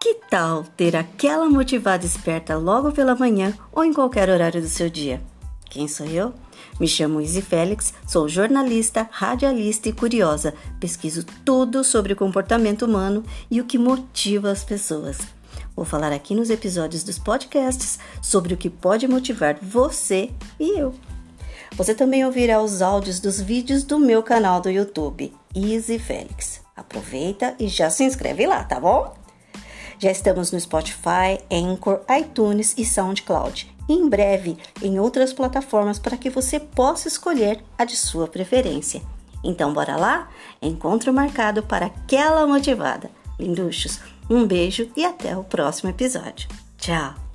Que tal ter aquela motivada esperta logo pela manhã ou em qualquer horário do seu dia? Quem sou eu? Me chamo Izzy Félix, sou jornalista, radialista e curiosa. Pesquiso tudo sobre o comportamento humano e o que motiva as pessoas. Vou falar aqui nos episódios dos podcasts sobre o que pode motivar você e eu. Você também ouvirá os áudios dos vídeos do meu canal do YouTube, Easy Félix. Aproveita e já se inscreve lá, tá bom? Já estamos no Spotify, Anchor, iTunes e SoundCloud. Em breve em outras plataformas para que você possa escolher a de sua preferência. Então bora lá? Encontro marcado para aquela motivada. Linduchos, um beijo e até o próximo episódio. Tchau!